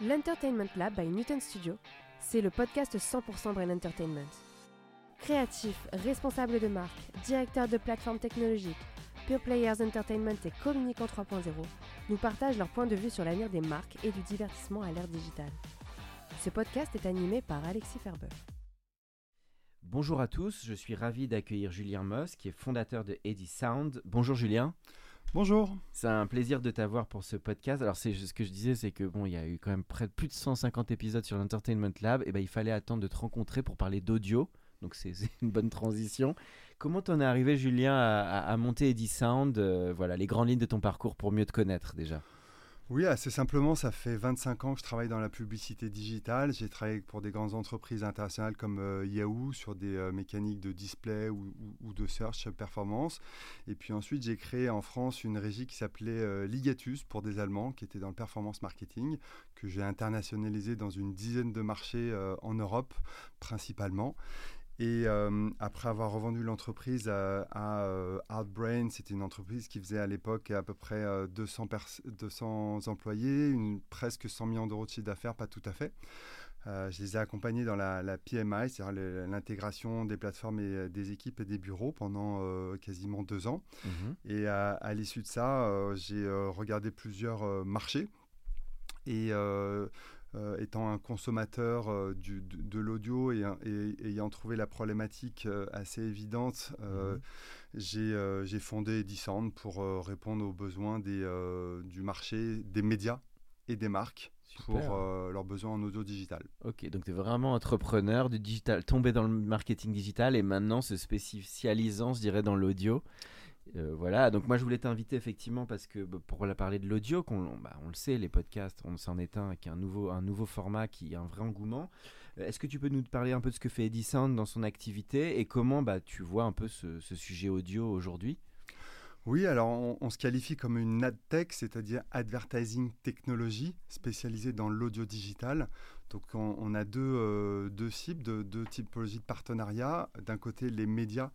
L'Entertainment Lab by Newton Studio, c'est le podcast 100% Brain Entertainment. Créatifs, responsables de marque, directeurs de plateformes technologiques, Pure Players Entertainment et Communicant 3.0 nous partagent leur point de vue sur l'avenir des marques et du divertissement à l'ère digitale. Ce podcast est animé par Alexis Ferbeuf. Bonjour à tous, je suis ravi d'accueillir Julien Moss, qui est fondateur de Eddie Sound. Bonjour Julien. Bonjour. C'est un plaisir de t'avoir pour ce podcast. Alors c'est ce que je disais, c'est que bon, il y a eu quand même près de plus de 150 épisodes sur l'Entertainment Lab, et ben il fallait attendre de te rencontrer pour parler d'audio. Donc c'est une bonne transition. Comment t'en es arrivé, Julien, à monter Eddie Sound euh, Voilà, les grandes lignes de ton parcours pour mieux te connaître déjà? Oui, assez simplement, ça fait 25 ans que je travaille dans la publicité digitale. J'ai travaillé pour des grandes entreprises internationales comme euh, Yahoo sur des euh, mécaniques de display ou, de search performance. Et puis ensuite, j'ai créé en France une régie qui s'appelait euh, Ligatus pour des Allemands, qui était dans le performance marketing, que j'ai internationalisé dans une dizaine de marchés en Europe principalement. Et euh, après avoir revendu l'entreprise à, à, euh, Outbrain, c'était une entreprise qui faisait à l'époque à peu près euh, 200, pers- 200 employés, une, presque 100 millions d'euros de chiffre d'affaires, pas tout à fait. Euh, je les ai accompagnés dans la, la PMI, c'est-à-dire l'intégration des plateformes et euh, des équipes et des bureaux pendant euh, quasiment deux ans. Et à, à l'issue de ça, euh, j'ai euh, regardé plusieurs euh, marchés. Et euh, étant un consommateur euh, du- de, de l'audio et, et ayant trouvé la problématique euh, assez évidente, Mhm. j'ai fondé Edison pour répondre aux besoins des, du marché, des médias et des marques pour euh, leurs besoins en audio digital. Ok, donc tu es vraiment entrepreneur du digital, tombé dans le marketing digital et maintenant se spécialisant, je dirais, dans l'audio. Euh, voilà, donc moi je voulais t'inviter effectivement parce que bah, pour la parler de l'audio, qu'on, bah, on le sait, les podcasts, on s'en est un qui est un nouveau, un nouveau format qui a un vrai engouement. Euh, Est-ce que tu peux nous parler un peu de ce que fait Eddie Sound dans son activité et comment bah, tu vois un peu ce, sujet audio aujourd'hui? Oui, alors on, se qualifie comme une AdTech, c'est-à-dire Advertising Technology, spécialisée dans l'audio digital. Donc on, a deux, euh, deux cibles, deux, deux typologies de partenariats. D'un côté, les médias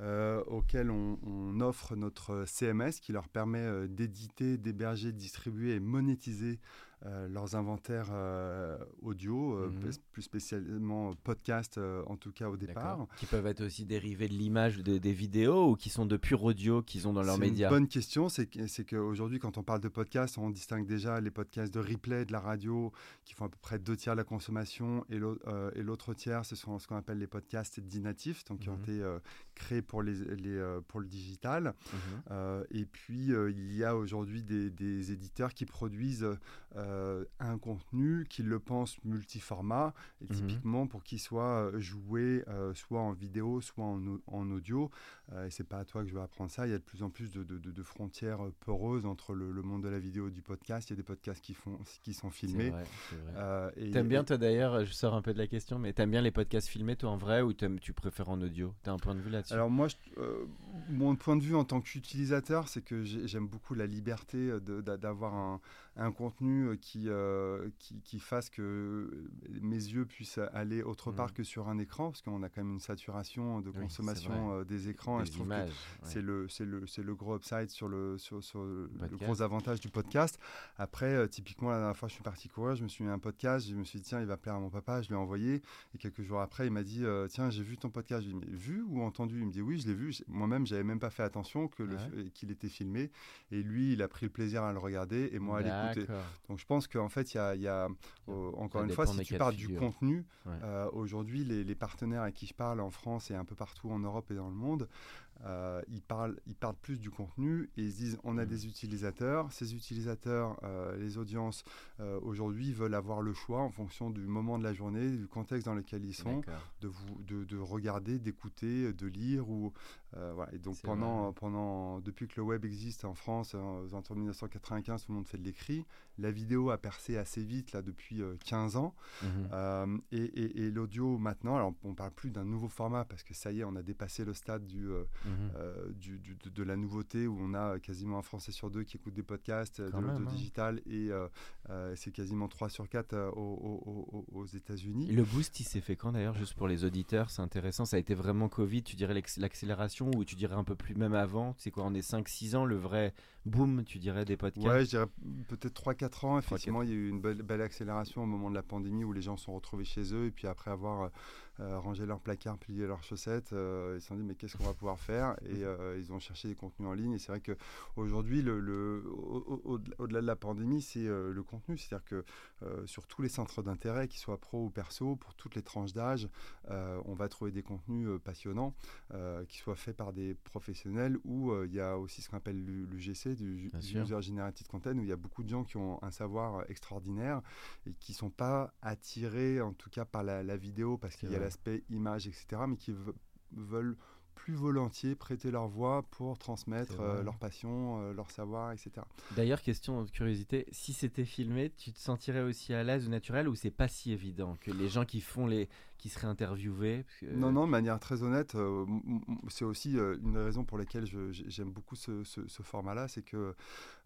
euh, auxquels on, on offre notre CMS qui leur permet euh, d'éditer, d'héberger, de distribuer et monétiser euh, leurs inventaires euh, audio, euh, Mhm. plus- plus spécialement podcast en tout cas au départ. Qui peuvent être aussi dérivés de l'image de- des vidéos ou qui sont de pur audio qu'ils ont dans leurs C'est médias une bonne question. C'est c'est qu'aujourd'hui, quand on parle de podcast, on distingue déjà les podcasts de replay, de la radio, qui font à peu près deux tiers de la consommation, et l'au- et l'autre tiers, ce sont ce qu'on appelle les podcasts dits natifs, donc qui ont Mhm. été créés pour, les, les, euh, pour le digital. Mhm. Euh, et puis, euh, il y a aujourd'hui des, des éditeurs qui produisent euh, un contenu, qui le pensent multiformat, et Mhm. typiquement pour qu'il soit joué soit en vidéo, soit en, au- en audio. Et c'est pas à toi que je vais apprendre ça. Il y a de plus en plus de, de- de- de frontières poreuses entre le, le monde de la vidéo et du podcast. Il y a des podcasts qui, font, qui sont filmés. T'aimes bien toi d'ailleurs, je sors un peu de la question, mais t'aimes bien les podcasts filmés toi en vrai ou tu préfères en audio? T'as un point de vue Alors moi, euh, mon point de vue en tant qu'utilisateur, c'est que j'ai- j'aime beaucoup la liberté euh, d'avoir un, un contenu euh, qui, euh, qui, qui fasse que mes yeux puissent aller autre part Mhm. que sur un écran, parce qu'on a quand même une saturation de consommation euh, des écrans. et je trouve que. C'est le, c'est le, c'est le gros upside sur le, sur, sur le gros avantage du podcast. Après, euh, typiquement, la dernière fois, je suis parti courir, je me suis mis un podcast, je me suis dit, tiens, il va plaire à mon papa, je l'ai envoyé. Et quelques jours après, il m'a dit, euh, tiens, j'ai vu ton podcast. Je lui ai dit, vu ou entendu? Il me dit, oui, je l'ai vu. Moi-même, j'avais même pas fait attention que Ouais. qu'il était filmé. Et lui, il a pris le plaisir à le regarder et moi à l'écouter. Donc je pense qu'en fait, il y a, il y a, euh, encore une fois, si tu parles du contenu, Ouais. euh, aujourd'hui, les, les partenaires à qui je parle en France et un peu partout en Europe et dans le monde, euh, ils, parlent, ils parlent plus du contenu et ils se disent on a Mhm. des utilisateurs. Ces utilisateurs, euh, les audiences, euh, aujourd'hui, veulent avoir le choix en fonction du moment de la journée, du contexte dans lequel ils sont, de, vous, de, de regarder, d'écouter, de lire ou voilà. Et donc pendant, pendant, depuis que le web existe en France, en, en 1995, tout le monde fait de l'écrit. La vidéo a percé assez vite là depuis 15 ans. Mhm. et, et, l'audio maintenant, alors on parle plus d'un nouveau format parce que ça y est, on a dépassé le stade du, mhm. du, de, la nouveauté où on a quasiment un Français sur deux qui écoute des podcasts de l'audio hein. digital et c'est quasiment 3 sur 4 aux, aux États-Unis. Le boost, il s'est fait quand d'ailleurs, juste pour les auditeurs, c'est intéressant. Ça a été vraiment Covid, tu dirais l'accélération ou tu dirais un peu plus même avant C'est quoi, on est 5-6 ans, le vrai boom, tu dirais, des podcasts Ouais, je dirais peut-être 3-4 ans. Effectivement, il y a eu une belle, belle, accélération au moment de la pandémie où les gens sont retrouvés chez eux et puis après avoir euh, euh, rangé leur placard, plié leurs chaussettes, euh, ils se sont dit mais qu'est-ce qu'on va pouvoir faire Et ils ont cherché des contenus en ligne. Et c'est vrai qu'aujourd'hui, le, le, au-delà de la pandémie, c'est le contenu. C'est-à-dire que sur tous les centres d'intérêt, qu'ils soient pro ou perso, pour toutes les tranches d'âge, on va trouver des contenus passionnants qui soient faits par des professionnels ou il y a aussi ce qu'on appelle l'UGC, du, User Generated Content, où il y a beaucoup de gens qui ont un savoir extraordinaire et qui ne sont pas attirés, en tout cas, par la, vidéo, parce qu'il y a l'aspect image, etc., mais qui veulent plus volontiers prêter leur voix pour transmettre euh, leur passion, euh, leur savoir, etc. D'ailleurs, question de curiosité, si c'était filmé, tu te sentirais aussi à l'aise ou naturel ou c'est pas si évident que les gens qui font les qui seraient interviewés Non, non, de manière très honnête, euh, c'est aussi une des raisons pour lesquelles j'aime beaucoup ce, ce, format-là, c'est que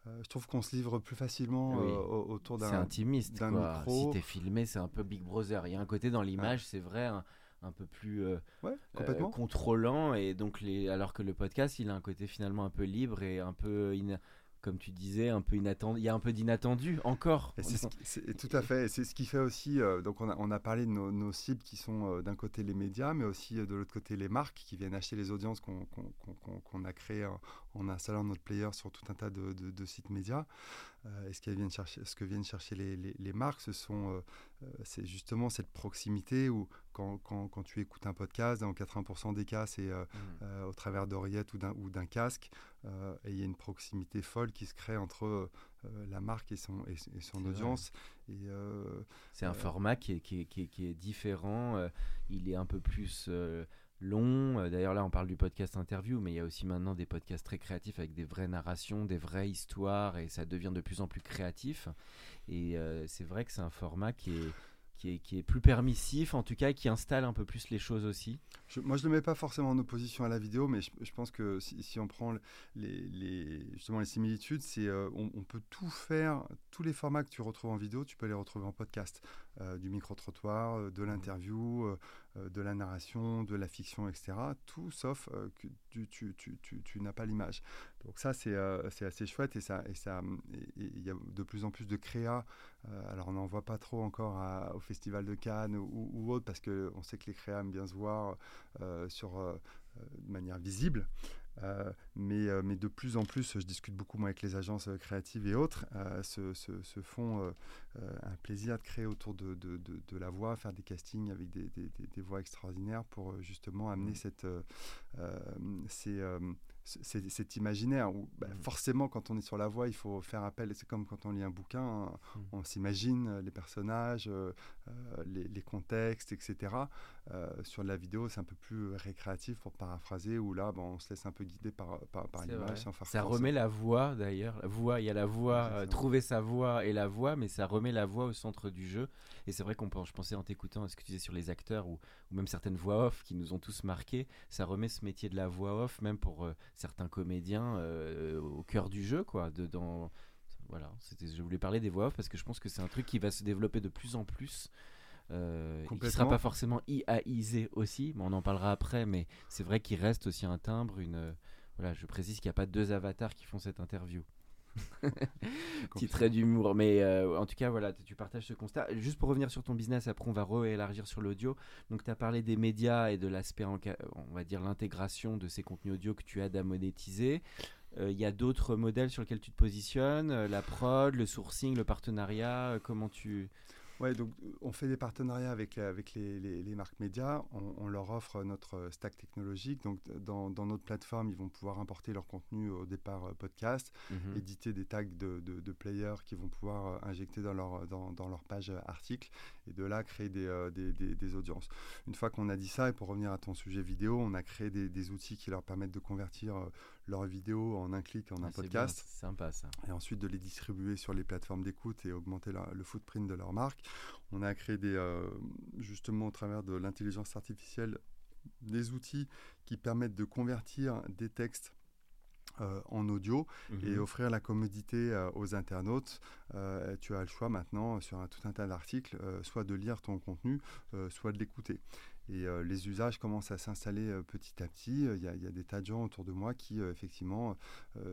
je trouve qu'on se livre plus facilement autour d'un. C'est intimiste. Micro. Si t'es filmé, c'est un peu Big Brother. Il y a un côté dans l'image, c'est vrai un peu plus euh, euh, contrôlant et donc les alors que le podcast il a un côté finalement un peu libre et un peu comme tu disais, un peu inattendu. Il y a un peu d'inattendu encore. C'est tout à fait. C'est ce qui fait aussi. Euh, donc, on a, on a, parlé de nos, cibles qui sont d'un côté les médias, mais aussi de l'autre côté les marques qui viennent acheter les audiences qu'on a créées en, installant notre player sur tout un tas de, de sites médias. Euh, et ce, viennent chercher, ce que viennent chercher les, les, marques, ce sont, euh, euh, c'est justement cette proximité où quand, quand, quand, tu écoutes un podcast, dans 80% des cas, c'est mmh. au travers d'oreillettes ou d'un, casque, et il y a une proximité folle qui se crée entre la marque et son, et, son audience. Et, c'est un format qui est, qui, est, qui est, différent, il est un peu plus long. Euh, d'ailleurs, là, on parle du podcast interview, mais il y a aussi maintenant des podcasts très créatifs avec des vraies narrations, des vraies histoires, et ça devient de plus en plus créatif. Et euh, c'est vrai que c'est un format qui est, qui est, qui est, plus permissif, en tout cas, qui installe un peu plus les choses aussi. moi, je ne le mets pas forcément en opposition à la vidéo, mais je, pense que si, on prend les, les, justement les similitudes, c'est euh, on, on, peut tout faire, tous les formats que tu retrouves en vidéo, tu peux les retrouver en podcast. du micro-trottoir, de mmh. l'interview, euh, de la narration, de la fiction, etc. Tout sauf euh, que tu, tu, tu, tu n'as pas l'image. Donc ça, c'est euh, assez chouette et ça et ça il y a de plus en plus de créa. alors on n'en voit pas trop encore au Festival de Cannes ou, ou autre parce qu'on sait que les créas aiment bien se voir sur, de manière visible. Euh, mais, euh, mais de plus en plus, je discute beaucoup moi, avec les agences euh, créatives et autres, se, se, font un plaisir de créer autour de, de, de, la voix, faire des castings avec des, des, des voix extraordinaires pour justement amener mmh. cette, ces, cet imaginaire où bah, mmh. forcément quand on est sur la voix il faut faire appel c'est comme quand on lit un bouquin hein, mmh. on s'imagine les personnages les, les, contextes etc sur la vidéo c'est un peu plus récréatif pour paraphraser où là on se laisse un peu guider par, par, par l'image ça remet la voix d'ailleurs. La voix il y a la voix trouver sa voix et la voix mais ça remet la voix au centre du jeu. Et c'est vrai qu'on je pensais en t'écoutant à ce que tu disais sur les acteurs ou, ou, même certaines voix off qui nous ont tous marqués ça remet ce métier de la voix off même pour certains comédiens euh, au cœur du jeu, quoi. Dedans, voilà, je voulais parler des voix off parce que je pense que c'est un truc qui va se développer de plus en plus. Euh, qui sera pas forcément IAIsé aussi, mais on en parlera après. Mais c'est vrai qu'il reste aussi un timbre, une. Voilà, je précise qu'il n'y a pas deux avatars qui font cette interview. Petit trait d'humour. Mais euh, en tout cas, voilà, tu partages ce constat. Juste pour revenir sur ton business, après on va réélargir sur l'audio. Donc tu as parlé des médias et de l'aspect, on va dire, l'intégration de ces contenus audio que tu aides à monétiser. Il euh, y a d'autres modèles sur lesquels tu te positionnes, euh, la prod, le sourcing, le partenariat, comment tu... Ouais, donc euh, on fait des partenariats avec, avec les, les, marques médias. On, leur offre notre stack technologique. Donc dans, dans, notre plateforme, ils vont pouvoir importer leur contenu au départ euh, podcast, mhm. éditer des tags de, de, players qui vont pouvoir euh, injecter dans leur, dans, dans leur page article et de là créer des, des, des, audiences. Une fois qu'on a dit ça, et pour revenir à ton sujet vidéo, on a créé des, outils qui leur permettent de convertir leurs vidéos en un clic en un podcast. C'est sympa ça. Et ensuite de les distribuer sur les plateformes d'écoute et augmenter le footprint de leur marque. On a créé des, euh, justement au travers de l'intelligence artificielle des outils qui permettent de convertir des textes euh, en audio et mhm. offrir la commodité euh, aux internautes. tu as le choix maintenant sur un, tout un tas d'articles, soit de lire ton contenu, soit de l'écouter. Et euh, les usages commencent à s'installer euh, petit à petit. Il y, a, des tas de gens autour de moi qui, euh, effectivement,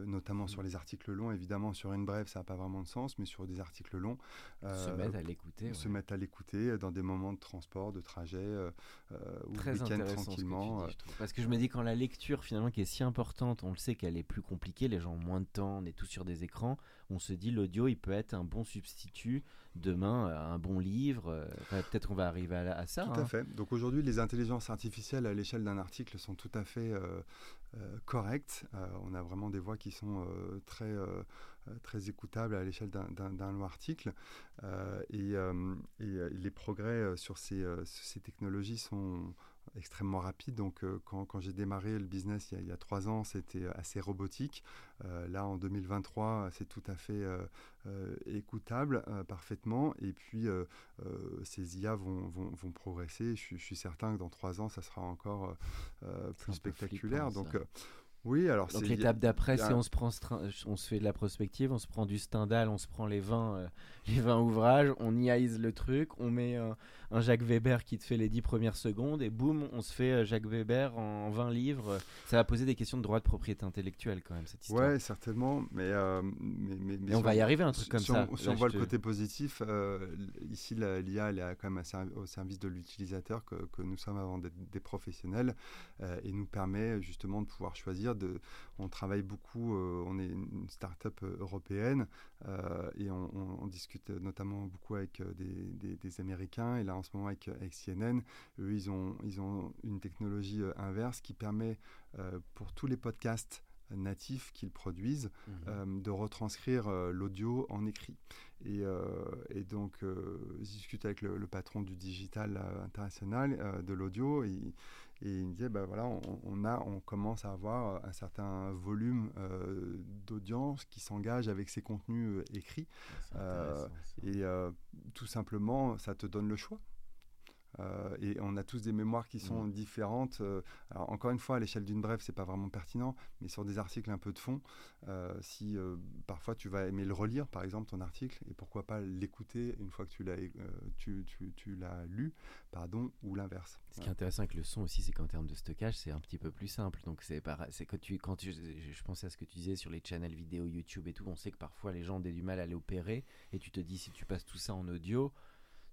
notamment sur les articles longs, évidemment, sur une brève, ça n'a pas vraiment de sens, mais sur des articles longs, se mettent à l'écouter. Se mettent à l'écouter dans des moments de transport, de trajet, ou week-end tranquillement. Parce que je me dis, quand la lecture, finalement, qui est si importante, on le sait qu'elle est plus compliquée, les gens ont moins de temps, on est tous sur des écrans, on se dit, l'audio, il peut être un bon substitut demain un bon livre. Peut-être qu'on va arriver à, ça. Tout à hein. fait. Donc aujourd'hui, les intelligences artificielles à l'échelle d'un article sont tout à fait euh, euh, correctes. Euh, on a vraiment des voix qui sont très, très écoutables à l'échelle d'un long article. Et, les progrès sur ces, ces technologies sont extrêmement rapide. Donc, euh, quand, quand j'ai démarré le business il y a, trois ans, c'était assez robotique. Euh, là, en 2023, c'est tout à fait euh, écoutable parfaitement. Et puis, ces IA vont, vont, vont progresser. Je, je, suis certain que dans trois ans, ça sera encore plus spectaculaire. Donc, oui, alors Donc l'étape d'après, c'est on se prend, on se fait de la prospective, on se prend du Stendhal, on se prend les 20, les 20 ouvrages, on iaise le truc, on met un Jacques Weber qui te fait les 10 premières secondes et boum, on se fait euh, Jacques Weber en 20 livres. Ça va poser des questions de droit de propriété intellectuelle quand même, cette histoire. Ouais, certainement, mais, euh, mais, mais, on va y arriver un truc comme ça. si on voit le côté positif, euh, ici l'IA elle est quand même au service de l'utilisateur que, que, nous sommes avant d'être des professionnels et nous permet justement de pouvoir choisir. De, on travaille beaucoup, on est une start-up européenne et on, on, discute notamment beaucoup avec des, des, des Américains et là en ce moment avec, CNN. Eux, ils ont, ils ont une technologie euh, inverse qui permet euh, pour tous les podcasts natifs qu'ils produisent euh, de retranscrire l'audio en écrit. Et, et donc, je discute avec le, patron du digital international de l'audio et, et, il me disait, ben voilà, on, a, on commence à avoir un certain volume d'audience qui s'engage avec ces contenus écrits. et tout simplement, ça te donne le choix. Euh, et on a tous des mémoires qui sont mmh. différentes. Euh, alors encore une fois, à l'échelle d'une brève, c'est pas vraiment pertinent, mais sur des articles un peu de fond, euh, si parfois tu vas aimer le relire, par exemple, ton article, et pourquoi pas l'écouter une fois que tu l'as tu, tu, tu l'as lu, pardon, ou l'inverse. Ce qui est intéressant avec le son aussi, c'est qu'en termes de stockage, c'est un petit peu plus simple. Donc c'est c'est que tu, quand tu, je pensais à ce que tu disais sur les channels vidéo YouTube et tout, on sait que parfois les gens ont du mal à l'opérer, et tu te dis si tu passes tout ça en audio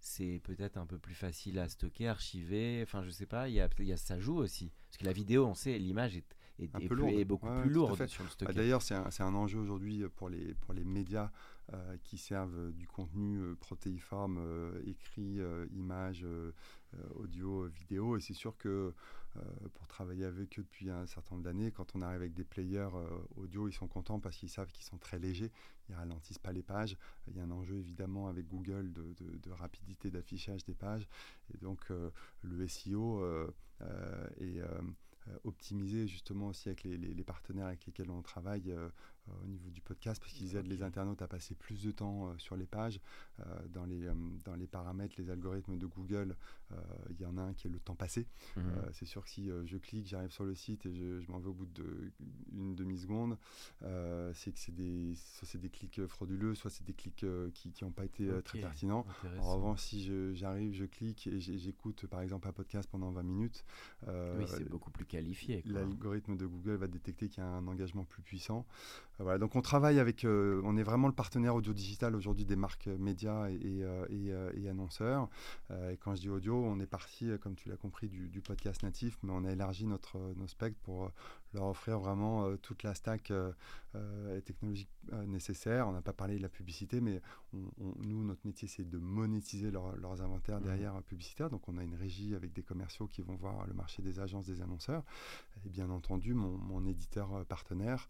c'est peut-être un peu plus facile à stocker, archiver. Enfin, je sais pas, il y a, y a, ça joue aussi. Parce que la vidéo, on sait, l'image est, est, est, beaucoup plus lourde sur le stockage. Bah, d'ailleurs, c'est un, un, enjeu aujourd'hui pour les, pour les médias euh, qui servent du contenu euh, protéiforme, euh, écrit, image, audio, vidéo. Et c'est sûr que pour travailler avec eux depuis un certain nombre d'années, quand on arrive avec des players audio, ils sont contents parce qu'ils savent qu'ils sont très légers, ils ralentissent pas les pages. Il y a un enjeu évidemment avec Google de, rapidité d'affichage des pages. Et donc le SEO est optimisé justement aussi avec les, partenaires avec lesquels on travaille euh, au niveau du podcast parce qu'ils aident les internautes à passer plus de temps euh, sur les pages. Euh, dans, les, dans les paramètres, les algorithmes de Google, il y en a un qui est le temps passé. Mhm. c'est sûr que si je clique, j'arrive sur le site et je, m'en vais au bout d'une demi-seconde, c'est que c'est des, soit c'est des clics frauduleux, soit c'est des clics qui n'ont pas été très pertinents. En revanche, si j'arrive, je, clique et j'écoute par exemple un podcast pendant 20 minutes, oui, c'est beaucoup plus qualifié. L'algorithme de Google va détecter qu'il y a un engagement plus puissant. Voilà, donc on travaille avec, euh, on est vraiment le partenaire audio digital aujourd'hui des marques médias et, euh, euh, annonceurs. et quand je dis audio, on est parti, comme tu l'as compris, du, podcast natif, mais on a élargi notre nos spectres pour leur offrir vraiment toute la stack technologique nécessaire. On n'a pas parlé de la publicité, mais nous, notre métier, c'est de monétiser leurs inventaires mmh. derrière publicitaires. Donc, on a une régie avec des commerciaux qui vont voir le marché des agences, des annonceurs. Et bien entendu, mon, mon éditeur partenaire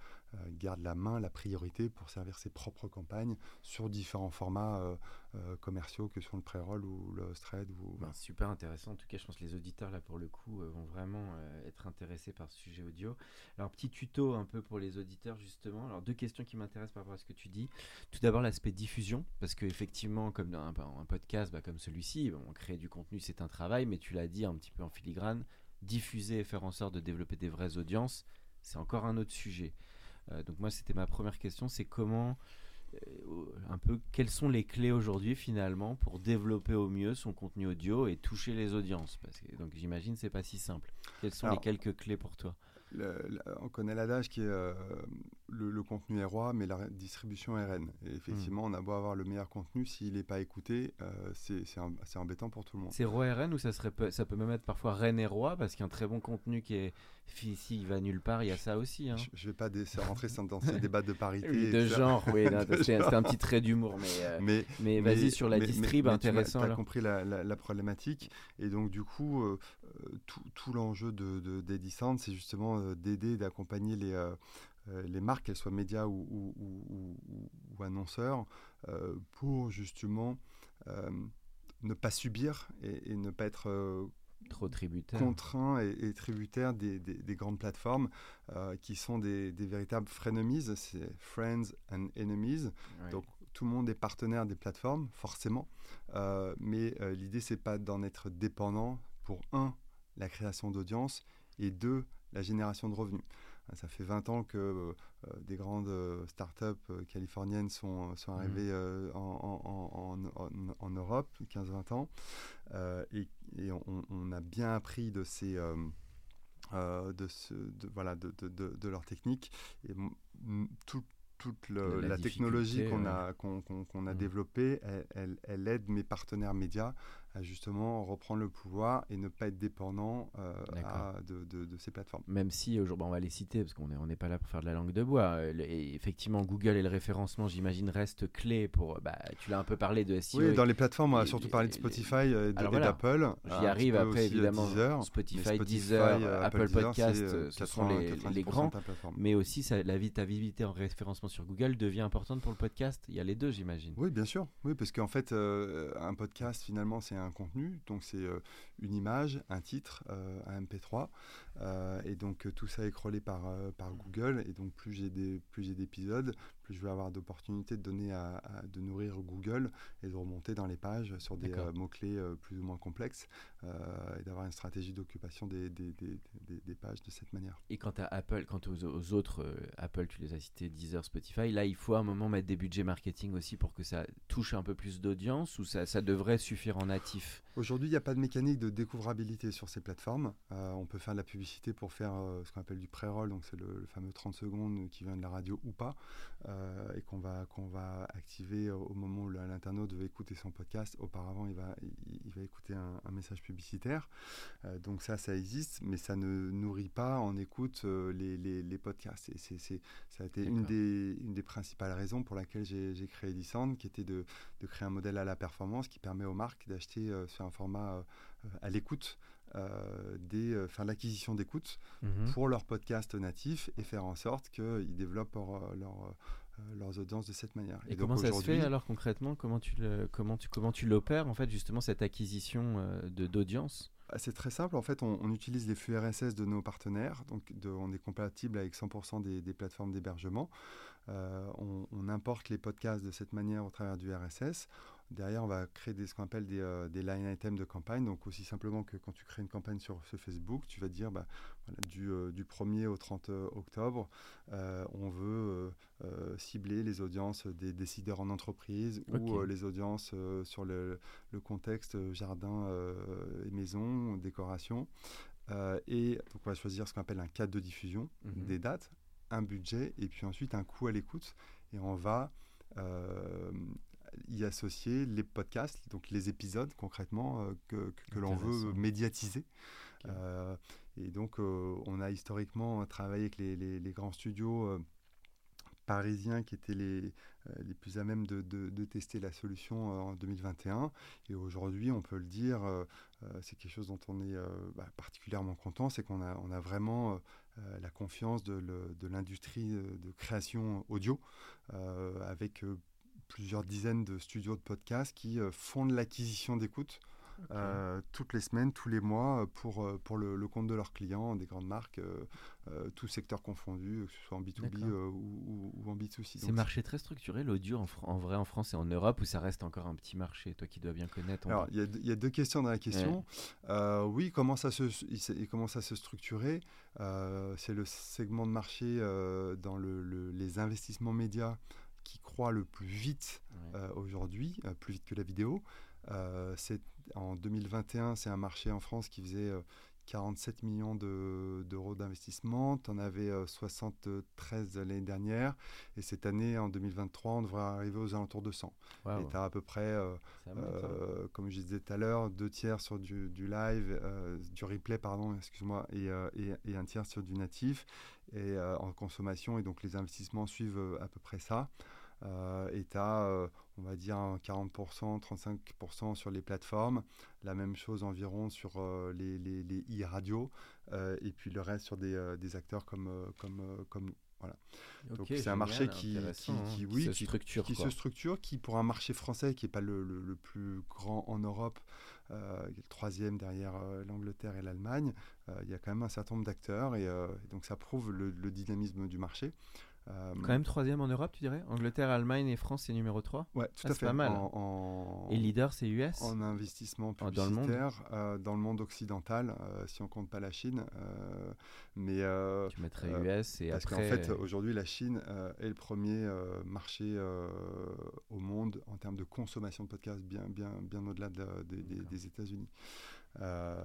garde la main, la priorité pour servir ses propres campagnes sur différents formats euh, commerciaux que sont le pré-roll ou le thread. Ou... Ben, super intéressant. En tout cas, je pense que les auditeurs, là, pour le coup, euh, vont vraiment euh, être intéressés par ce sujet audio. Alors, petit tuto un peu pour les auditeurs, justement. Alors, deux questions qui m'intéressent par rapport à ce que tu dis. Tout d'abord, l'aspect diffusion, parce qu'effectivement, comme un, un podcast bah, comme celui-ci, on crée du contenu, c'est un travail, mais tu l'as dit un petit peu en filigrane, diffuser et faire en sorte de développer des vraies audiences, c'est encore un autre sujet. donc moi, c'était ma première question, c'est comment un peu quelles sont les clés aujourd'hui finalement pour développer au mieux son contenu audio et toucher les audiences? Parce que, donc j'imagine c'est pas si simple. Quelles sont les quelques clés pour toi? On connaît l'adage qui est euh, le, contenu est roi, mais la distribution est reine. Et effectivement, hmm. on a beau avoir le meilleur contenu, s'il n'est pas écouté, euh, c'est embêtant pour tout le monde. C'est roi et reine ou ça, serait, ça peut même être parfois reine et roi parce qu'il y a un très bon contenu qui est. Si il va nulle part, il y a ça aussi. Hein. Je ne vais pas rentrer dans ces débats de parité. de genre, oui, c'est un petit trait d'humour. Mais, euh, mais, vas-y sur la distrib, intéressant. Tu as, compris la, problématique. Et donc, du coup, tout, tout l'enjeu d'Edison, de, c'est justement d'aider, d'accompagner les, euh, euh, les marques, qu'elles soient médias ou, ou, annonceurs, euh, pour justement ne pas subir et, ne pas être trop tributaire. contraint et, tributaire des, des, grandes plateformes qui sont des, véritables frenemies, c'est friends and enemies. Donc tout le monde est partenaire des plateformes, forcément, mais l'idée c'est pas d'en être dépendant pour un la création d'audience et deux la génération de revenus. Euh, ça fait 20 ans que euh, euh, des grandes startups californiennes sont, sont mmh. arrivées en, en, Europe, 15-20 ans, et, et on, a bien appris de ces... de, ce, de, voilà, de, de, de, leur technique. Et tout, toute la, technologie qu'on a, qu'on, qu'on, a mmh. développée, elle, elle, elle, aide mes partenaires médias à justement reprendre le pouvoir et ne pas être dépendant euh, de, ces plateformes. Même si aujourd'hui, on va les citer parce qu'on n'est on pas là pour faire de la langue de bois. Euh, et effectivement, Google et le référencement, j'imagine, restent clés pour. Bah, tu l'as un peu parlé de SEO. Oui, dans les plateformes, on a surtout parlé de Spotify euh, et d'Apple. J'y arrive après, évidemment. Spotify, Deezer, Apple, Podcast, ce sont les, grands. Mais aussi, ça, la, visibilité en référencement sur Google devient importante pour le podcast. Il y a les deux, j'imagine. Oui, bien sûr. Oui, parce qu'en fait, un podcast, finalement, c'est un contenu, donc c'est euh, une image, un titre, euh, un MP3, euh, et donc tout ça est crawlé par, par Google, et donc plus j'ai des plus j'ai d'épisodes, plus je vais avoir d'opportunités de donner à, de nourrir Google et de remonter dans les pages sur des mots clés plus ou moins complexes, et d'avoir une stratégie d'occupation des, des, des, des, pages de cette manière. Et quant à Apple, quant aux, aux autres, Apple, tu les as cités, Deezer, Spotify, là il faut à un moment mettre des budgets marketing aussi pour que ça touche un peu plus d'audience, ou ça, ça devrait suffire en natif? Aujourd'hui, il n'y a pas de mécanique de découvrabilité sur ces plateformes. Euh, on peut faire de la publicité pour faire euh, ce qu'on appelle du pré-roll, donc c'est le, fameux 30 secondes qui vient de la radio ou pas, euh, et qu'on va, qu'on va activer au moment où l'internaute veut écouter son podcast. Auparavant, il va, il, va écouter un, message publicitaire. donc ça, ça existe, mais ça ne nourrit pas en écoute les, les, podcasts. Et c'est, ça a été une des, une des principales raisons pour laquelle j'ai, créé Edison, qui était de, de créer un modèle à la performance qui permet aux marques d'acheter sur un format euh, à l'écoute euh, des, faire l'acquisition d'écoute mhm. pour leur podcast natif et faire en sorte qu'ils développent leur, leurs audiences de cette manière. Et, comment ça se fait alors concrètement Comment tu le, comment tu comment tu l'opères en fait justement cette acquisition de d'audience? Bah, c'est très simple. En fait, on, utilise les flux RSS de nos partenaires. Donc, on est compatible avec 100% des, des, plateformes d'hébergement. on, on, importe les podcasts de cette manière au travers du RSS. Derrière, on va créer des, ce qu'on appelle des, euh, des, line items de campagne. Donc, aussi simplement que quand tu crées une campagne sur ce Facebook, tu vas dire bah, du, euh, du, 1er au 30 octobre, euh, on veut cibler les audiences des décideurs en entreprise ou les audiences sur le, le, contexte jardin et maison, décoration. et donc, on va choisir ce qu'on appelle un cadre de diffusion, mhm. des dates, un budget et puis ensuite un coût à l'écoute. Et on va y associer les podcasts, donc les épisodes concrètement euh, que, que, l'on veut médiatiser. Euh, et donc, on a historiquement travaillé avec les, les grands studios parisiens qui étaient les, euh, les plus à même de, de, tester la solution euh, en 2021. Et aujourd'hui, on peut le dire, euh, c'est quelque chose dont on est bah, particulièrement content, c'est qu'on a, on a vraiment la confiance de, l'industrie de création audio, avec plusieurs dizaines de studios de podcasts qui font de l'acquisition d'écoute euh, toutes les semaines, tous les mois, euh, pour, euh, pour le, compte de leurs clients, des grandes marques, tous secteurs confondus, que ce soit en B2B ou, ou, en B2C. C'est un marché très structuré, l'audio, en, en, vrai, en France et en Europe, ou ça reste encore un petit marché, toi qui dois bien connaître Alors, il y, a deux questions dans la question. oui, comment ça se, il, commence à se structurer? C'est le segment de marché dans le, les investissements médias le plus vite aujourd'hui, plus vite que la vidéo. c'est en 2021, c'est un marché en France qui faisait 47 euh, millions d'euros d'investissement. Tu en avais 73 l'année dernière. Et cette année, en 2023, on devrait arriver aux alentours de 100. Et tu as à peu près, euh, euh, comme je disais tout à l'heure, deux tiers sur du, live, du replay, pardon, excuse-moi, et, et, un tiers sur du natif et en consommation. Et donc les investissements suivent à peu près ça. Euh, et tu as, euh, on va dire, 40%, 35% sur les plateformes, la même chose environ sur euh, les, les, les e-radio, et puis le reste sur des, des acteurs comme, comme, comme voilà. Donc c'est un marché qui, qui, hein. qui, oui, se structure, qui, se structure, qui pour un marché français qui n'est pas le, le, plus grand en Europe, euh, le troisième derrière l'Angleterre et l'Allemagne, il y a quand même un certain nombre d'acteurs et, donc ça prouve le, le, dynamisme du marché. Euh, Quand même troisième en Europe, tu dirais? Angleterre, Allemagne et France, c'est numéro 3 Ouais, tout ah, à fait. pas mal. En, et leader, c'est US En investissement publicitaire dans le monde, euh, dans le monde occidental, euh, si on compte pas la Chine. mais, tu mettrais US et parce après... qu'en fait, aujourd'hui, la Chine est le premier marché au monde en termes de consommation de podcasts, bien, bien, bien au-delà des, des États-Unis.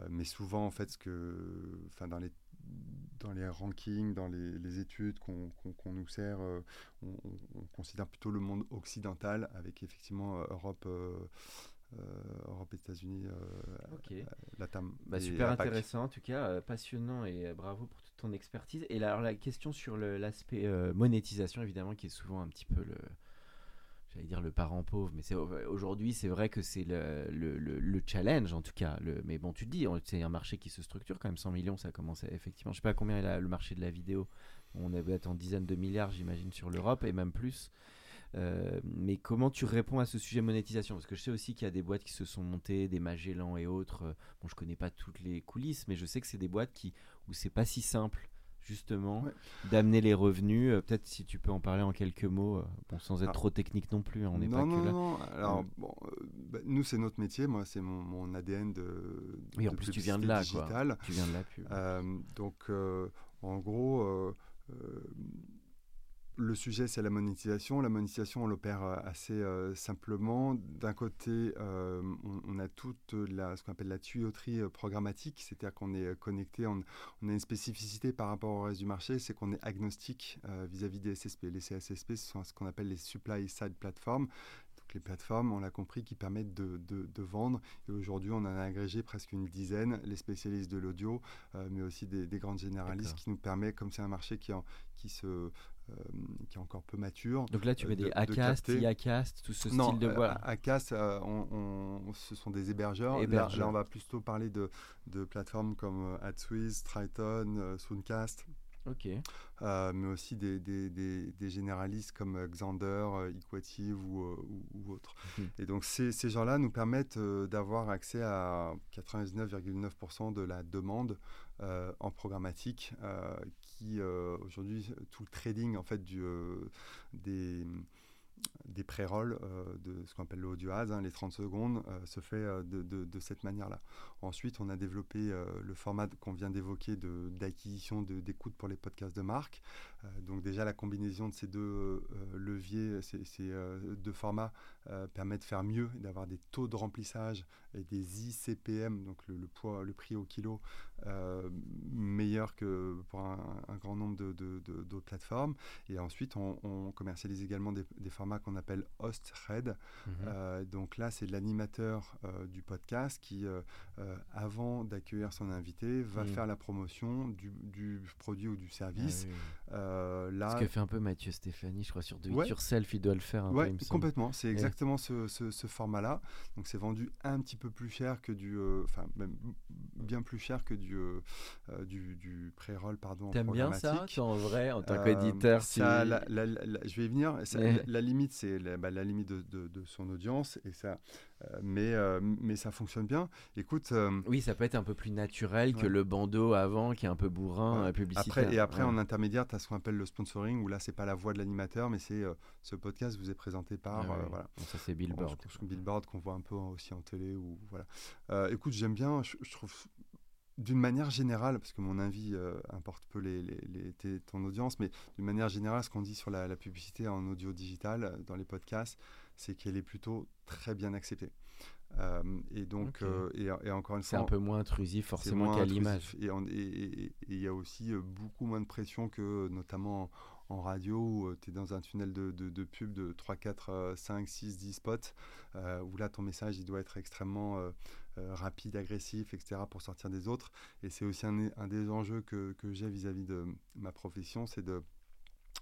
mais souvent, en fait, ce que, enfin, dans les dans les rankings, dans les, études qu'on nous sert, euh, on, considère plutôt le monde occidental avec effectivement euh, Europe. Euh, Europe, États-Unis, la TAM. Bah, super intéressant, en tout cas, passionnant et bravo pour toute ton expertise. Et alors, la question sur l'aspect monétisation, évidemment, qui est souvent un petit peu le, j'allais dire le parent pauvre, mais aujourd'hui c'est vrai que c'est le, le, le, challenge en tout cas. Mais bon, tu te dis, c'est un marché qui se structure quand même 100 millions, ça commence à, effectivement. Je sais pas combien est le marché de la vidéo. On est en dizaines de milliards, j'imagine, sur l'Europe et même plus. Euh, mais comment tu réponds à ce sujet monétisation? Parce que je sais aussi qu'il y a des boîtes qui se sont montées, des Magellan et autres. Bon, je connais pas toutes les coulisses, mais je sais que c'est des boîtes qui où c'est pas si simple justement, d'amener les revenus. Euh, peut-être si tu peux en parler en quelques mots, euh, bon, sans être ah. trop technique non plus, hein, on n'est pas non, que là. Non, alors euh, bon, bah, nous c'est notre métier, moi c'est mon, ADN de, oui, en plus tu viens de là, Quoi. Tu viens de la pub. donc en gros le sujet, c'est la monétisation. La monétisation, on l'opère euh, assez euh, simplement. D'un côté, euh, on, a toute la, ce qu'on appelle la tuyauterie programmatique, c'est-à-dire qu'on est connecté, on, a une spécificité par rapport au reste du marché, c'est qu'on est agnostique vis-à-vis des SSP. Les CSSP, ce sont ce qu'on appelle les supply side platforms les plateformes, on l'a compris, qui permettent de, de, vendre. Et aujourd'hui, on en a agrégé presque une dizaine, les spécialistes de l'audio, mais aussi des, des, grandes généralistes, qui nous permet, comme c'est un marché qui, en, qui se qui est encore peu mature. Donc là, tu mets des Acast, Iacast, tout ce style de boîte. Euh, Acast, euh, on, ce sont des hébergeurs. Là, on va plutôt parler de, de plateformes comme AdSwiss, Triton, Soundcast. Ok. mais aussi des, des, des, généralistes comme Xander, Equative ou, ou, autres. Mhm. Et donc ces, ces gens-là nous permettent d'avoir accès à 99,9% de la demande en programmatique euh, aujourd'hui tout le trading en fait du, euh, des des pré-rolls euh, de ce qu'on appelle l'audio ads, hein, les 30 secondes, se fait de, cette manière-là. Ensuite, on a développé le format qu'on vient d'évoquer d'acquisition d'écoute pour les podcasts de marque. donc déjà, la combinaison de ces deux leviers, ces, deux formats permet de faire mieux, d'avoir des taux de remplissage et des ICPM, donc le, poids, le prix au kilo, meilleur que pour un, grand nombre d'autres de, plateformes. Et ensuite, on, commercialise également des, formats qu'on appelle host red. Mhm. donc là, c'est l'animateur du podcast qui, avant d'accueillir son invité, va faire la promotion du, produit ou du service. Ah là, Ce que fait un peu Mathieu Stéphanie, je crois, sur Do It Yourself, il doit le faire un peu. complètement. C'est exactement ce, ce, format-là. Donc c'est vendu un petit peu plus cher que du, euh, enfin même bien plus cher que du euh, euh, du, du pré-roll pardon. T'aimes bien ça en vrai en tant qu'éditeur si... Je vais y venir. la, limite c'est la, bah, la, limite de, de, de, son audience et ça euh, mais, euh, mais ça fonctionne bien. Écoute. Euh, oui, ça peut être un peu plus naturel que le bandeau avant, qui est un peu bourrin, ouais. publicitaire. Après, et après, en intermédiaire, tu as ce qu'on appelle le sponsoring, où là, c'est pas la voix de l'animateur, mais c'est ce podcast vous est présenté par. Ah voilà. ça, c'est Billboard. Billboard qu'on voit un peu aussi en télé. Ou, voilà. écoute, j'aime bien, je, trouve d'une manière générale, parce que mon avis importe peu les, les, ton audience, mais d'une manière générale, ce qu'on dit sur la, la, publicité en audio digital, dans les podcasts, c'est qu'elle est plutôt très bien acceptée. Euh, et donc, euh, et, encore une fois, c'est un peu moins intrusif forcément qu'à l'image. Et il y a aussi euh, beaucoup moins de pression que notamment en, radio où tu es dans un tunnel de, de, pub de 3, 4, 5, 6, 10 spots, où là ton message il doit être extrêmement rapide, agressif, etc. pour sortir des autres. Et c'est aussi un, un, des enjeux que, que j'ai vis-à-vis de ma profession, c'est de,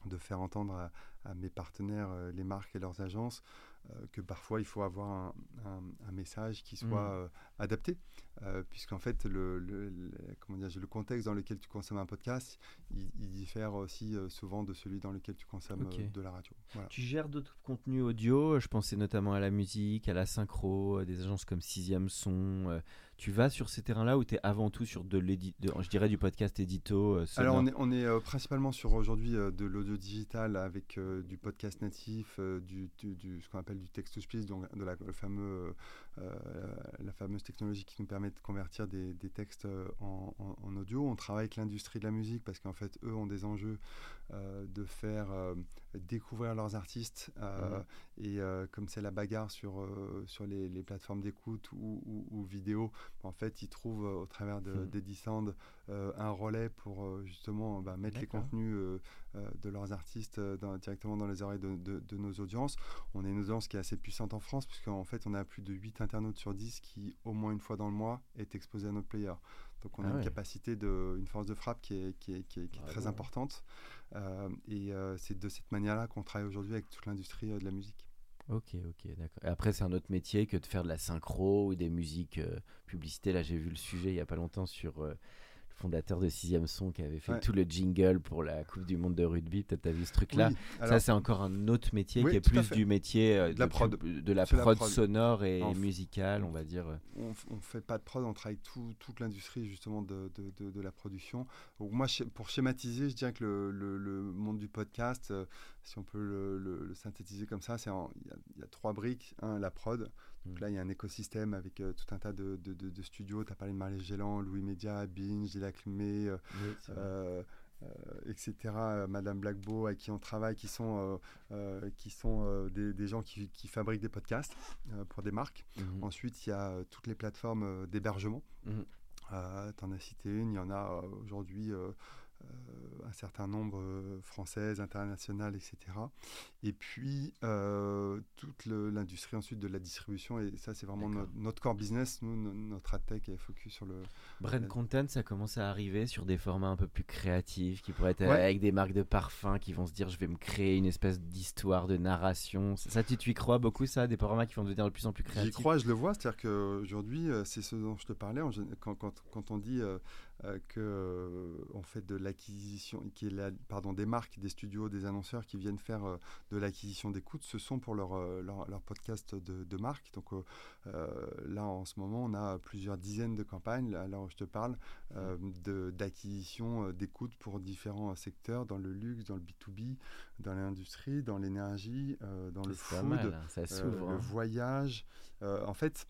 de faire entendre à, à mes partenaires, les marques et leurs agences, euh, que parfois il faut avoir un, message qui soit mm. euh, adapté, euh, puisqu'en fait le, comment dire, le contexte dans lequel tu consommes un podcast, il, diffère aussi souvent de celui dans lequel tu consommes de la radio. Tu gères d'autres contenus audio, je pensais notamment à la musique, à la synchro, des agences comme Sixième Son tu vas sur ces terrains-là ou tu es avant tout sur de l'édit, je dirais du podcast édito euh, Alors on est, on est euh, principalement sur aujourd'hui euh, de l'audio digital avec du podcast natif, du, du, ce qu'on appelle du text-to-speech, donc de la, le fameux, la fameuse technologie qui nous permet de convertir des, des textes en, en, audio. On travaille avec l'industrie de la musique parce qu'en fait eux ont des enjeux de faire découvrir leurs artistes mmh. et comme c'est la bagarre sur, sur les, les plateformes d'écoute ou, ou, ou vidéo, en fait, ils trouvent euh, au travers de, des euh, un relais pour euh, justement bah, mettre les contenus de leurs artistes directement dans les oreilles de, nos audiences. On a une audience qui est assez puissante en France, puisqu'en fait, on a plus de 8 internautes sur 10 qui, au moins une fois dans le mois, est exposé à notre player. Donc on a ah une capacité, de, une force de frappe qui est, qui est, qui est, très importante. et c'est de cette manière-là qu'on travaille aujourd'hui avec toute l'industrie de la musique. Ok, ok, d'accord. Après, c'est un autre métier que de faire de la synchro ou des musiques euh, publicité. Là, j'ai vu le sujet il y a pas longtemps sur euh, fondateur de Sixième Son qui avait fait tout le jingle pour la Coupe du Monde de rugby. Peut-être tu as vu ce truc-là. ça, c'est encore un autre métier qui est plus du métier euh, de, la prod, de la prod, sonore et musicale, on va dire. On, ne fait pas de prod, on travaille tout, toute l'industrie justement de, de, la production. Donc moi, pour schématiser, je dirais que le, le, monde du podcast, euh, si on peut le, synthétiser comme ça, c'est il y, a trois briques. Un, la prod. Donc mm. là, il y a un écosystème avec euh, tout un tas de, de, studios. Tu as parlé de Marlène Gélan, Louis Média, Binge, Délaclimé, euh, euh, etc. Madame Blackbo, avec qui on travaille, qui sont, qui sont des, des, gens qui, qui, fabriquent des podcasts pour des marques. Mm-hmm. Ensuite, il y a toutes les plateformes d'hébergement. Mm-hmm. tu en as cité une, il y en a aujourd'hui euh, un certain nombre françaises, internationales, etc. Et puis toute l'industrie ensuite de la distribution, et ça c'est vraiment notre, core business, nous, notre tech est focus sur le... Brand content, ça commence à arriver sur des formats un peu plus créatifs, qui pourraient être avec des marques de parfums qui vont se dire je vais me créer une espèce d'histoire, de narration. Ça, tu, tu y crois beaucoup ça, des formats qui vont devenir de plus en plus créatifs? J'y crois, je le vois, c'est-à-dire qu'aujourd'hui, c'est ce dont je te parlais, quand, quand, quand on dit euh, euh, fait de l'acquisition, qui est la, pardon, des marques, des studios, des annonceurs qui viennent faire euh, de l'acquisition d'écoute, ce sont pour leur, leur, podcast de, de, marque. Donc là, en ce moment, on a plusieurs dizaines de campagnes, là, où je te parle, d'acquisition d'écoute pour différents secteurs, dans le luxe, dans le B2B, dans l'industrie, dans l'énergie, dans le food, ça le voyage. en fait,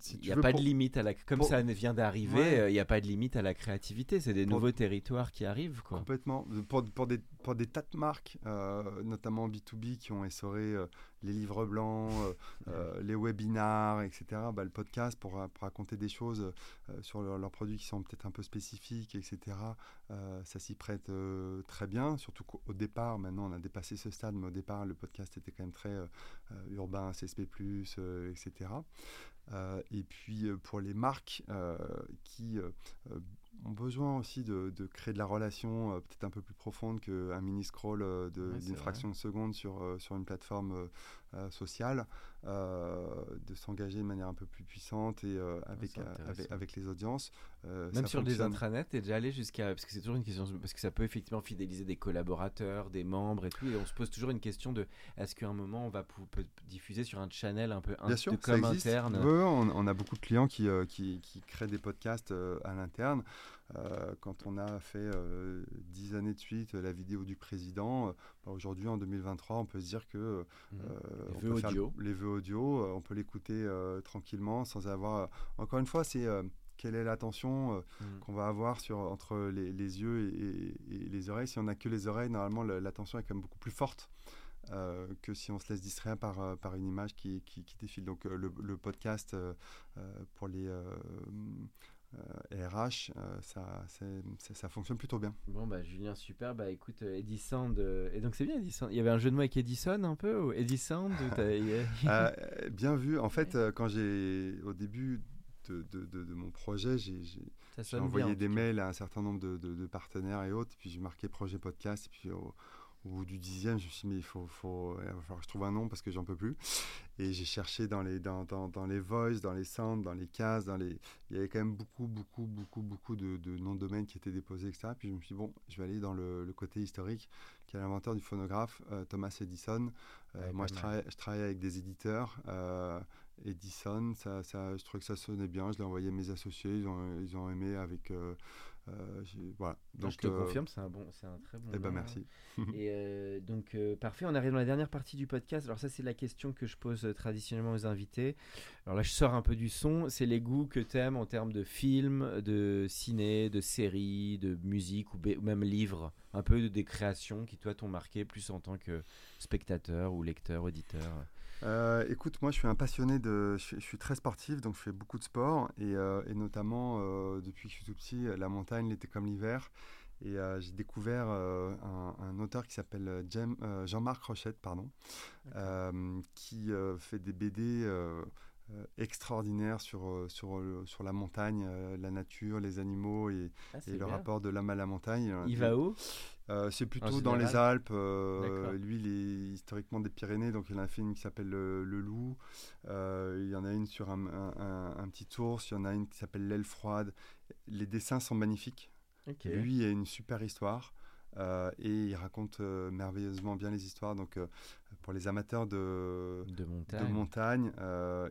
si Il n'y a veux, pas pour- de limite à la. Comme pour- ça vient d'arriver, Ouais. euh, il n'y a pas de limite à la créativité. C'est des Pour- nouveaux territoires qui arrivent, quoi. Complètement. Pour, pour, des, pour des tas de marques, euh, notamment B2B, qui ont essoré euh, les livres blancs, euh, euh, les webinars, etc., bah, le podcast pour, raconter des choses euh, sur leur- leurs produits qui sont peut-être un peu spécifiques, etc., ça s'y prête très bien. Surtout qu'au au départ, maintenant on a dépassé ce stade, mais au départ, le podcast était quand même très urbain, CSP, etc. Et puis pour les marques qui ont besoin aussi de, de créer de la relation euh, peut-être un peu plus profonde qu'un mini scroll euh, Ouais, d'une fraction de seconde sur, euh, sur une plateforme sociale, euh, de s'engager de manière un peu plus puissante et euh, avec, euh, avec, les audiences. euh, Même sur des intranets, t'es déjà allé jusqu'à. Parce que c'est toujours une question. Parce que ça peut effectivement fidéliser des collaborateurs, des membres et tout. Et on se pose toujours une question de est-ce qu'à un moment on va diffuser sur un channel un peu Bien sûr, de com interne? On, on a beaucoup de clients qui, euh, qui, qui créent des podcasts euh, à l'interne. Euh, quand on a fait euh, 10 années de suite euh, la vidéo du président, euh, bah, aujourd'hui en 2023, on peut se dire que euh, Mhm. on Les peut vœux faire audio. les vœux audio, euh, on peut l'écouter euh, tranquillement sans avoir. euh, encore une fois, c'est euh, quelle est l'attention euh, Mhm. qu'on va avoir sur, entre les, les yeux et, et- et les oreilles. Si on n'a que les oreilles, normalement, le- l'attention est quand même beaucoup plus forte. euh, que si on se laisse distraire par, euh, par une image qui, qui, qui défile. Donc euh, le, le podcast euh, euh, pour les euh, euh, RH, euh, ça, ça, ça fonctionne plutôt bien. Bon bah Julien super bah écoute euh, Edison de... et donc c'est bien Edison il y avait un jeu de mots avec Edison un peu ou Edison Euh, bien vu. En fait, quand j'ai au début de, de- mon projet, j'ai envoyé bien, des mails à un certain nombre de, de- de partenaires et autres, puis j'ai marqué projet podcast, et puis au, au bout du dixième, je me suis dit, mais il faut, faut, il va falloir que je trouve un nom parce que j'en peux plus. Et j'ai cherché dans les, dans, dans, dans les voices, dans les sounds, dans les cases, dans les... il y avait quand même beaucoup, beaucoup, beaucoup, beaucoup de, de noms de domaine qui étaient déposés, etc. Puis je me suis dit, bon, je vais aller dans le, le côté historique, qui est l'inventeur du phonographe, euh, Thomas Edison. Euh, Ouais, moi, je travaille, je travaille avec des éditeurs. euh, Edison, ça, ça, je trouvais que ça sonnait bien. Je l'ai envoyé à mes associés, ils ont, ils ont aimé avec. Euh, voilà. Donc, je te euh, confirme c'est un bon un très bon Eh ben merci. Et euh, donc, parfait, on arrive dans la dernière partie du podcast. Alors, ça, c'est la question que je pose traditionnellement aux invités. Alors là, je sors un peu du son. C'est les goûts que tu aimes en termes de films, de ciné, de séries, de musique ou, ou même livres. Un peu de, des créations qui, toi, t'ont marqué plus en tant que spectateur ou lecteur, auditeur. Euh, écoute, moi je suis un passionné de. Je, suis- je suis très sportif, donc je fais beaucoup de sport. Et, euh, et notamment, euh, depuis que je suis tout petit, la montagne, l'été comme l'hiver. Et euh, j'ai découvert euh, un, un auteur qui s'appelle euh, Jean-Marc Rochette, pardon, euh, qui euh, fait des BD euh, euh, extraordinaires sur, sur, sur la montagne, euh, la nature, les animaux et, Ah, et le bien. rapport de l'homme à la montagne. Il va où? Euh, c'est plutôt En dans les Alpes. euh, lui, il est historiquement des Pyrénées, donc il a un film qui s'appelle Le, Le Loup. Euh, il y en a une sur un, un- un- un petit ours. Il y en a une qui s'appelle L'aile froide. Les dessins sont magnifiques. Lui a une super histoire. Euh, et il raconte euh, merveilleusement bien les histoires. Donc, euh, pour les amateurs de, De de montagne.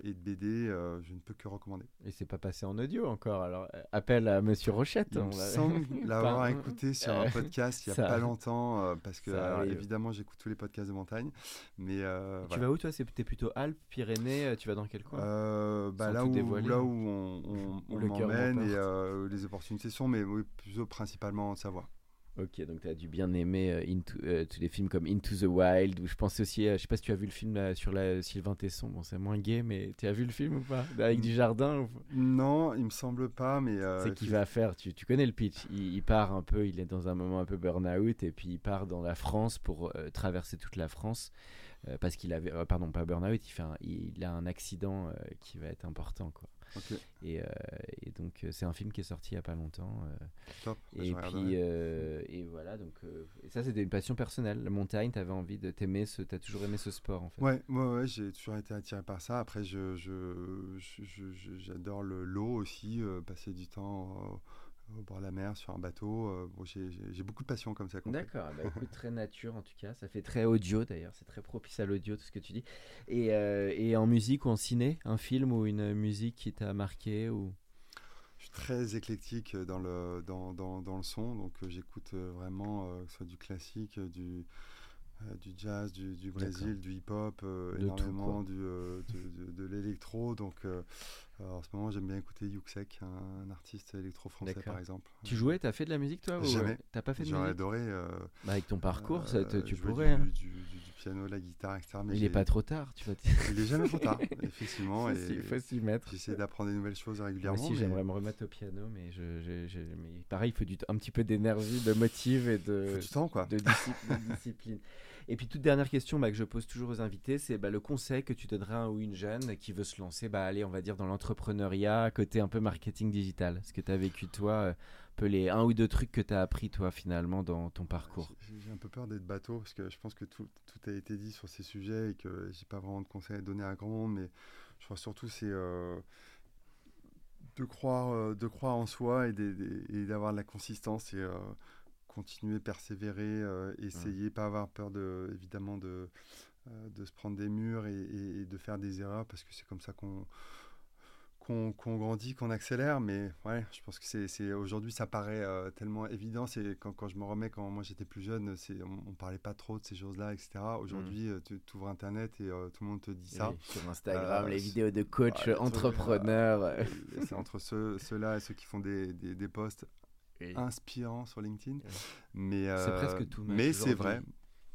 et de BD, je ne peux que recommander. Et c'est pas passé en audio encore. Alors, appel à Monsieur Rochette. Il on me semble l'avoir écouté sur un podcast il n'y a ça- pas longtemps, parce que alors, évidemment j'écoute tous les podcasts de montagne, mais Tu voilà. vas où, toi? T'es plutôt Alpes, Pyrénées Tu vas dans quel coin? Bah, là, où, dévoiler. là où on, on, on m'emmène et les opportunités sont, mais oui, plutôt principalement en Savoie. Ok, donc tu as dû bien aimer euh, Into, euh, tous les films comme Into the Wild, où je pense aussi, euh, je sais pas si tu as vu le film là, sur la Sylvain Tesson, bon c'est moins gay, mais tu as vu le film ou pas? Avec du jardin ou... Non, il me semble pas, mais euh, C'est qu'il va faire, tu, tu connais le pitch, il, il part un peu, il est dans un moment un peu burn-out, et puis il part dans la France pour traverser toute la France, parce qu'il avait, pardon, pas burn-out, il, fait un- il a un accident qui va être important, quoi. Et, euh, et donc euh, c'est un film qui est sorti il y a pas longtemps. euh, top. Et puis, et voilà, donc, et ça c'était une passion personnelle. La montagne, t'avais envie de t'aimer, ce, t'as toujours aimé ce sport en fait. Ouais, ouais, ouais, j'ai toujours été attiré par ça. Après, je, je, je- je- je- j'adore le l'eau aussi, passer du temps au bord de la mer sur un bateau. euh, bon, j'ai, beaucoup de passion comme ça. D'accord, bah, écoute, très nature en tout cas, ça fait très audio d'ailleurs, c'est très propice à l'audio tout ce que tu dis. Et, euh, et en musique ou en ciné, un film ou une musique qui t'a marqué ou... Je suis très éclectique dans le, dans, dans, dans le son, donc euh, j'écoute euh, vraiment euh, que ce soit du classique, euh, du, euh, du jazz, du, du Brésil, du hip-hop, euh, tout, énormément du, euh, de, de- de électro. Donc, euh, euh, en ce moment, j'aime bien écouter Yuxek, un, artiste électro français, D'accord. par exemple. Tu jouais, t'as fait de la musique toi ou- Jamais. T'as pas fait de J'aurais musique adoré. euh, Bah, Avec ton parcours, ça te- euh, tu jouer pourrais. hein. Du, du- du- du piano, la guitare, etc. Mais Il est j'ai- pas trop tard, tu vois. Il est jamais trop tard, effectivement. Il faut s'y mettre. J'essaie d'apprendre des nouvelles choses Moi régulièrement. aussi, mais- j'aimerais me remettre au piano, mais, je, je- je- mais pareil, il faut du, un petit peu d'énergie, de motive et de, faut du temps, quoi. de, disci- de discipline. Et puis, toute dernière question bah, que je pose toujours aux invités, c'est bah, le conseil que tu donnerais à un ou une jeune qui veut se lancer, bah, allez, on va dire, dans l'entrepreneuriat, côté un peu marketing digital. Ce que tu as vécu, toi, euh, un peu les un ou deux trucs que tu as appris, toi, finalement, dans ton parcours? J'ai un peu peur d'être bateau parce que je pense que tout, a été dit sur ces sujets et que j'ai pas vraiment de conseils à donner à grand monde, mais je crois surtout c'est euh, de croire, euh, de croire en soi et d'avoir de la consistance et continuer, persévérer, euh, essayer, pas avoir peur de, évidemment de, euh, de se prendre des murs et, et- et de faire des erreurs parce que c'est comme ça qu'on qu'on grandit, qu'on accélère, mais ouais, je pense que c'est aujourd'hui ça paraît euh, tellement évident. C'est quand, quand je me remets quand moi j'étais plus jeune, c'est on, on parlait pas trop de ces choses-là, etc. Aujourd'hui, euh, tu ouvres internet et euh, tout le monde te dit ça. Oui, sur Instagram, Euh, les vidéos de coach, et c'est entre ceux, ceux-là et ceux qui font des, des, des posts Oui. inspirants sur LinkedIn. Ouais. Mais C'est euh, presque tout match Mais c'est aujourd'hui. vrai.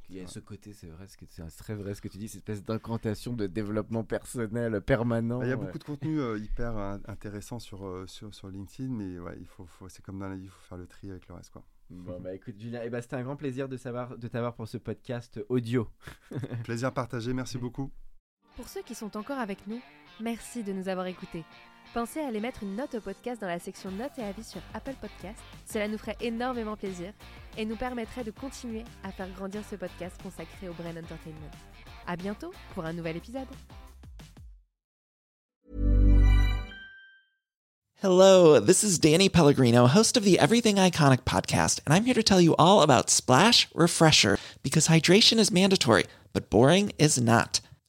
Il y a ce côté, c'est vrai, ce que c'est très vrai ce que tu dis, cette espèce d'incantation de développement personnel permanent. Il y a ouais. beaucoup de contenu euh, hyper euh, intéressant sur, sur, sur LinkedIn, mais ouais, il faut, faut- c'est comme dans la vie, il faut faire le tri avec le reste. Quoi. Bon bah écoute Julien, eh ben, c'était un grand plaisir de savoir de t'avoir pour ce podcast audio. Plaisir partagé, merci beaucoup. Pour ceux qui sont encore avec nous, merci de nous avoir écoutés. Pensez à aller mettre une note au podcast dans la section notes et avis sur Apple Podcast. Cela nous ferait énormément plaisir et nous permettrait de continuer à faire grandir ce podcast consacré au Brain Entertainment. À bientôt pour un nouvel épisode. Hello, this is Danny Pellegrino, host of the Everything Iconic podcast, and I'm here to tell you all about Splash Refresher because hydration is mandatory, but boring is not.